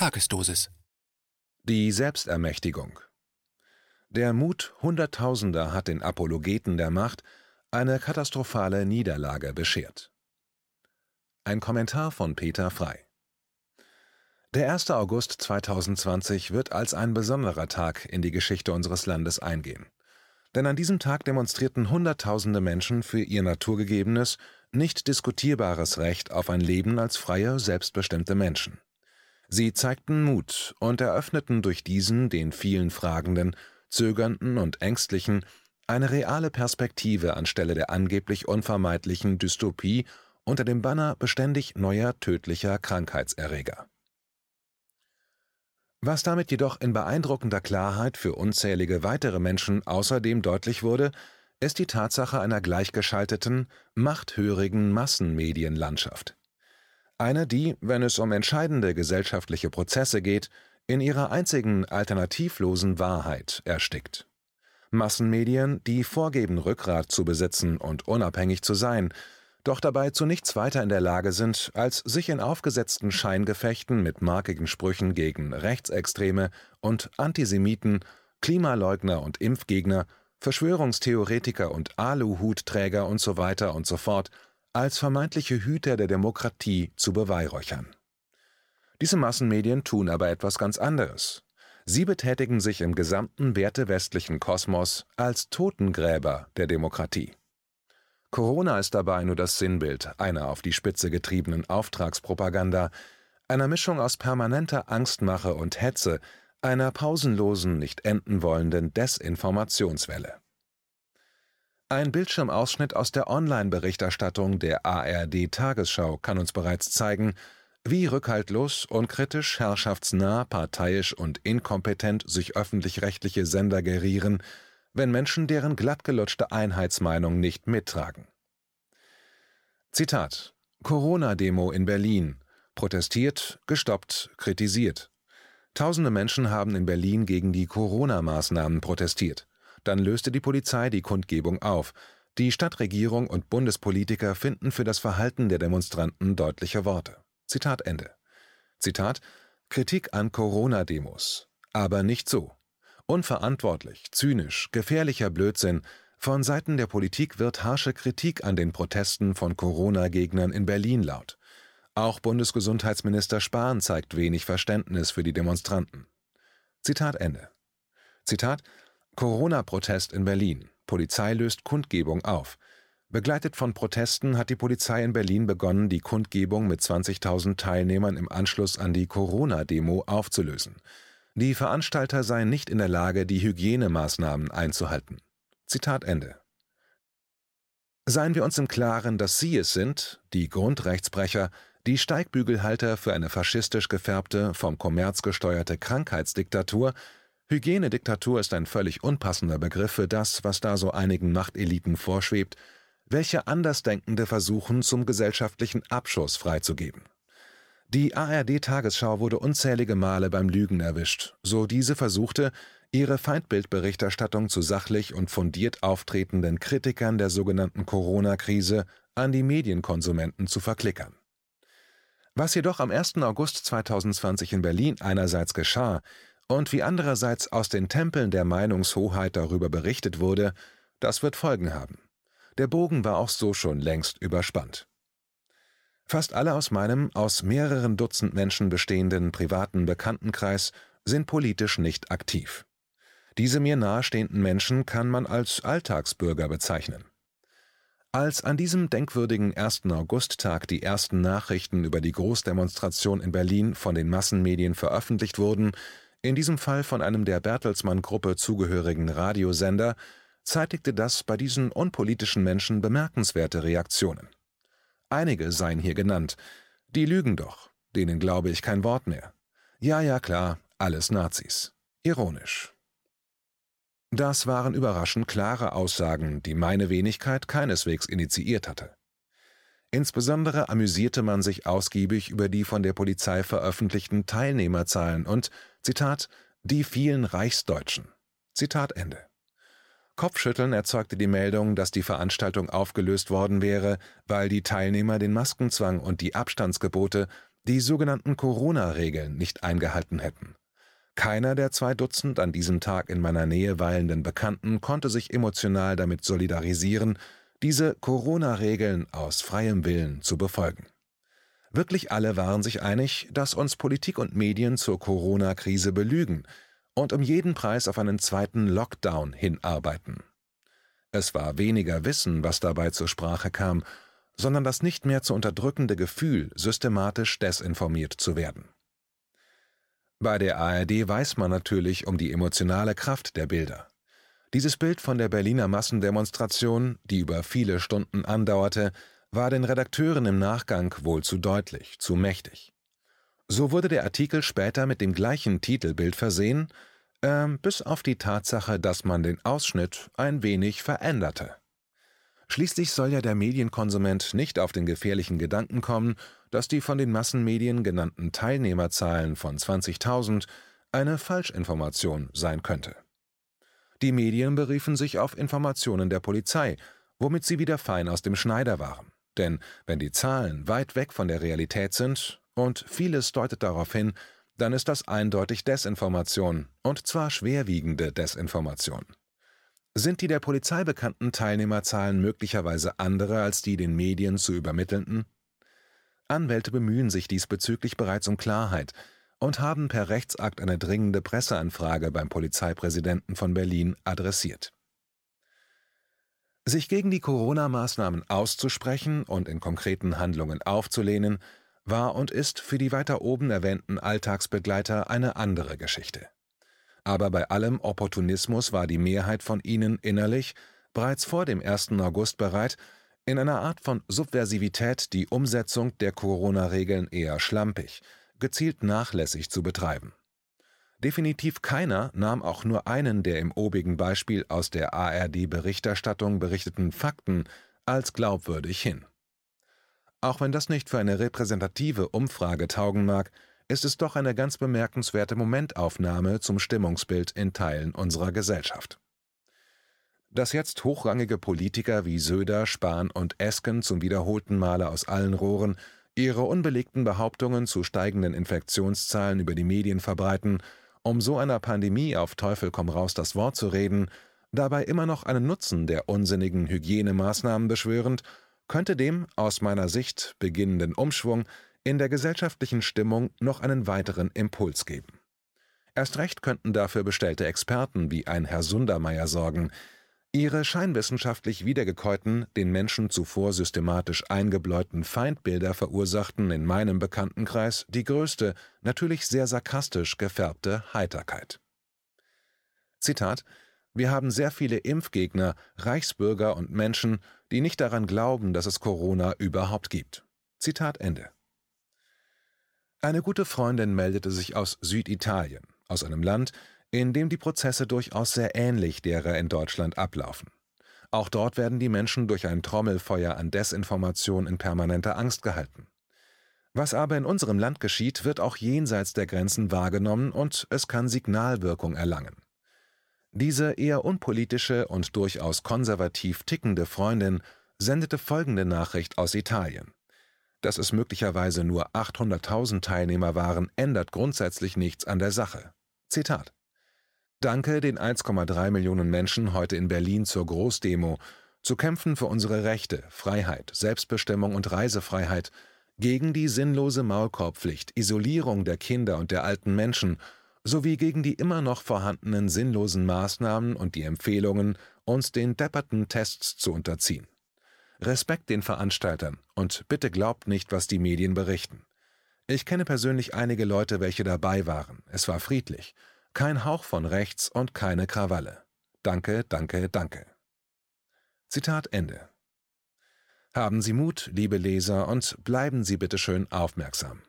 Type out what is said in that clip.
Tagesdosis. Die Selbstermächtigung. Der Mut Hunderttausender hat den Apologeten der Macht eine katastrophale Niederlage beschert. Ein Kommentar von Peter Frei. Der 1. August 2020 wird als ein besonderer Tag in die Geschichte unseres Landes eingehen. Denn an diesem Tag demonstrierten Hunderttausende Menschen für ihr naturgegebenes, nicht diskutierbares Recht auf ein Leben als freie, selbstbestimmte Menschen. Sie zeigten Mut und eröffneten durch diesen den vielen Fragenden, Zögernden und Ängstlichen eine reale Perspektive anstelle der angeblich unvermeidlichen Dystopie unter dem Banner beständig neuer tödlicher Krankheitserreger. Was damit jedoch in beeindruckender Klarheit für unzählige weitere Menschen außerdem deutlich wurde, ist die Tatsache einer gleichgeschalteten, machthörigen Massenmedienlandschaft. Eine, die, wenn es um entscheidende gesellschaftliche Prozesse geht, in ihrer einzigen alternativlosen Wahrheit erstickt. Massenmedien, die vorgeben, Rückgrat zu besitzen und unabhängig zu sein, doch dabei zu nichts weiter in der Lage sind, als sich in aufgesetzten Scheingefechten mit markigen Sprüchen gegen Rechtsextreme und Antisemiten, Klimaleugner und Impfgegner, Verschwörungstheoretiker und Aluhutträger usw. So und so fort als vermeintliche Hüter der Demokratie zu beweihräuchern. Diese Massenmedien tun aber etwas ganz anderes. Sie betätigen sich im gesamten wertewestlichen Kosmos als Totengräber der Demokratie. Corona ist dabei nur das Sinnbild einer auf die Spitze getriebenen Auftragspropaganda, einer Mischung aus permanenter Angstmache und Hetze, einer pausenlosen, nicht enden wollenden Desinformationswelle. Ein Bildschirmausschnitt aus der Online-Berichterstattung der ARD-Tagesschau kann uns bereits zeigen, wie rückhaltlos, unkritisch, herrschaftsnah, parteiisch und inkompetent sich öffentlich-rechtliche Sender gerieren, wenn Menschen deren glattgelutschte Einheitsmeinung nicht mittragen. Zitat Corona-Demo in Berlin. Protestiert, gestoppt, kritisiert. Tausende Menschen haben in Berlin gegen die Corona-Maßnahmen protestiert. Dann löste die Polizei die Kundgebung auf. Die Stadtregierung und Bundespolitiker finden für das Verhalten der Demonstranten deutliche Worte. Zitat Ende. Zitat Kritik an Corona-Demos. Aber nicht so. Unverantwortlich, zynisch, gefährlicher Blödsinn. Von Seiten der Politik wird harsche Kritik an den Protesten von Corona-Gegnern in Berlin laut. Auch Bundesgesundheitsminister Spahn zeigt wenig Verständnis für die Demonstranten. Zitat Ende. Zitat Corona-Protest in Berlin. Polizei löst Kundgebung auf. Begleitet von Protesten hat die Polizei in Berlin begonnen, die Kundgebung mit 20.000 Teilnehmern im Anschluss an die Corona-Demo aufzulösen. Die Veranstalter seien nicht in der Lage, die Hygienemaßnahmen einzuhalten. Zitat Ende. Seien wir uns im Klaren, dass Sie es sind, die Grundrechtsbrecher, die Steigbügelhalter für eine faschistisch gefärbte, vom Kommerz gesteuerte Krankheitsdiktatur, Hygienediktatur ist ein völlig unpassender Begriff für das, was da so einigen Machteliten vorschwebt, welche Andersdenkende versuchen, zum gesellschaftlichen Abschuss freizugeben. Die ARD-Tagesschau wurde unzählige Male beim Lügen erwischt, so diese versuchte, ihre Feindbildberichterstattung zu sachlich und fundiert auftretenden Kritikern der sogenannten Corona-Krise an die Medienkonsumenten zu verklickern. Was jedoch am 1. August 2020 in Berlin einerseits geschah, und wie andererseits aus den Tempeln der Meinungshoheit darüber berichtet wurde, das wird Folgen haben. Der Bogen war auch so schon längst überspannt. Fast alle aus meinem aus mehreren Dutzend Menschen bestehenden privaten Bekanntenkreis sind politisch nicht aktiv. Diese mir nahestehenden Menschen kann man als Alltagsbürger bezeichnen. Als an diesem denkwürdigen 1. Augusttag die ersten Nachrichten über die Großdemonstration in Berlin von den Massenmedien veröffentlicht wurden, in diesem Fall von einem der Bertelsmann-Gruppe zugehörigen Radiosender, zeitigte das bei diesen unpolitischen Menschen bemerkenswerte Reaktionen. Einige seien hier genannt. Die lügen doch, denen glaube ich kein Wort mehr. Ja, ja, klar, alles Nazis. Ironisch. Das waren überraschend klare Aussagen, die meine Wenigkeit keineswegs initiiert hatte. Insbesondere amüsierte man sich ausgiebig über die von der Polizei veröffentlichten Teilnehmerzahlen und, Zitat, die vielen Reichsdeutschen. Zitat Ende. Kopfschütteln erzeugte die Meldung, dass die Veranstaltung aufgelöst worden wäre, weil die Teilnehmer den Maskenzwang und die Abstandsgebote die sogenannten Corona-Regeln nicht eingehalten hätten. Keiner der zwei Dutzend an diesem Tag in meiner Nähe weilenden Bekannten konnte sich emotional damit solidarisieren, diese Corona-Regeln aus freiem Willen zu befolgen. Wirklich alle waren sich einig, dass uns Politik und Medien zur Corona-Krise belügen und um jeden Preis auf einen zweiten Lockdown hinarbeiten. Es war weniger Wissen, was dabei zur Sprache kam, sondern das nicht mehr zu unterdrückende Gefühl, systematisch desinformiert zu werden. Bei der ARD weiß man natürlich um die emotionale Kraft der Bilder. Dieses Bild von der Berliner Massendemonstration, die über viele Stunden andauerte, war den Redakteuren im Nachgang wohl zu deutlich, zu mächtig. So wurde der Artikel später mit dem gleichen Titelbild versehen, äh, bis auf die Tatsache, dass man den Ausschnitt ein wenig veränderte. Schließlich soll ja der Medienkonsument nicht auf den gefährlichen Gedanken kommen, dass die von den Massenmedien genannten Teilnehmerzahlen von 20.000 eine Falschinformation sein könnte. Die Medien beriefen sich auf Informationen der Polizei, womit sie wieder fein aus dem Schneider waren. Denn wenn die Zahlen weit weg von der Realität sind, und vieles deutet darauf hin, dann ist das eindeutig Desinformation, und zwar schwerwiegende Desinformation. Sind die der Polizei bekannten Teilnehmerzahlen möglicherweise andere als die den Medien zu übermittelnden? Anwälte bemühen sich diesbezüglich bereits um Klarheit und haben per Rechtsakt eine dringende Presseanfrage beim Polizeipräsidenten von Berlin adressiert. Sich gegen die Corona-Maßnahmen auszusprechen und in konkreten Handlungen aufzulehnen, war und ist für die weiter oben erwähnten Alltagsbegleiter eine andere Geschichte aber bei allem Opportunismus war die Mehrheit von ihnen innerlich bereits vor dem 1. August bereit, in einer Art von Subversivität die Umsetzung der Corona-Regeln eher schlampig, gezielt nachlässig zu betreiben. Definitiv keiner nahm auch nur einen der im obigen Beispiel aus der ARD-Berichterstattung berichteten Fakten als glaubwürdig hin. Auch wenn das nicht für eine repräsentative Umfrage taugen mag, ist es doch eine ganz bemerkenswerte Momentaufnahme zum Stimmungsbild in Teilen unserer Gesellschaft. Dass jetzt hochrangige Politiker wie Söder, Spahn und Esken zum wiederholten Male aus allen Rohren ihre unbelegten Behauptungen zu steigenden Infektionszahlen über die Medien verbreiten, um so einer Pandemie auf Teufel komm raus das Wort zu reden, dabei immer noch einen Nutzen der unsinnigen Hygienemaßnahmen beschwörend, könnte dem aus meiner Sicht beginnenden Umschwung in der gesellschaftlichen Stimmung noch einen weiteren Impuls geben. Erst recht könnten dafür bestellte Experten wie ein Herr Sundermeier sorgen, ihre scheinwissenschaftlich wiedergekäuten, den Menschen zuvor systematisch eingebläuten Feindbilder verursachten in meinem Bekanntenkreis die größte, natürlich sehr sarkastisch gefärbte Heiterkeit. Zitat Wir haben sehr viele Impfgegner, Reichsbürger und Menschen, die nicht daran glauben, dass es Corona überhaupt gibt. Zitat Ende. Eine gute Freundin meldete sich aus Süditalien, aus einem Land, in dem die Prozesse durchaus sehr ähnlich derer in Deutschland ablaufen. Auch dort werden die Menschen durch ein Trommelfeuer an Desinformation in permanenter Angst gehalten. Was aber in unserem Land geschieht, wird auch jenseits der Grenzen wahrgenommen und es kann Signalwirkung erlangen. Diese eher unpolitische und durchaus konservativ tickende Freundin sendete folgende Nachricht aus Italien. Dass es möglicherweise nur 800.000 Teilnehmer waren, ändert grundsätzlich nichts an der Sache. Zitat Danke den 1,3 Millionen Menschen heute in Berlin zur Großdemo, zu kämpfen für unsere Rechte, Freiheit, Selbstbestimmung und Reisefreiheit, gegen die sinnlose Maulkorbpflicht, Isolierung der Kinder und der alten Menschen sowie gegen die immer noch vorhandenen sinnlosen Maßnahmen und die Empfehlungen, uns den depperten Tests zu unterziehen. Respekt den Veranstaltern und bitte glaubt nicht, was die Medien berichten. Ich kenne persönlich einige Leute, welche dabei waren. Es war friedlich. Kein Hauch von rechts und keine Krawalle. Danke, danke, danke. Zitat Ende. Haben Sie Mut, liebe Leser, und bleiben Sie bitte schön aufmerksam.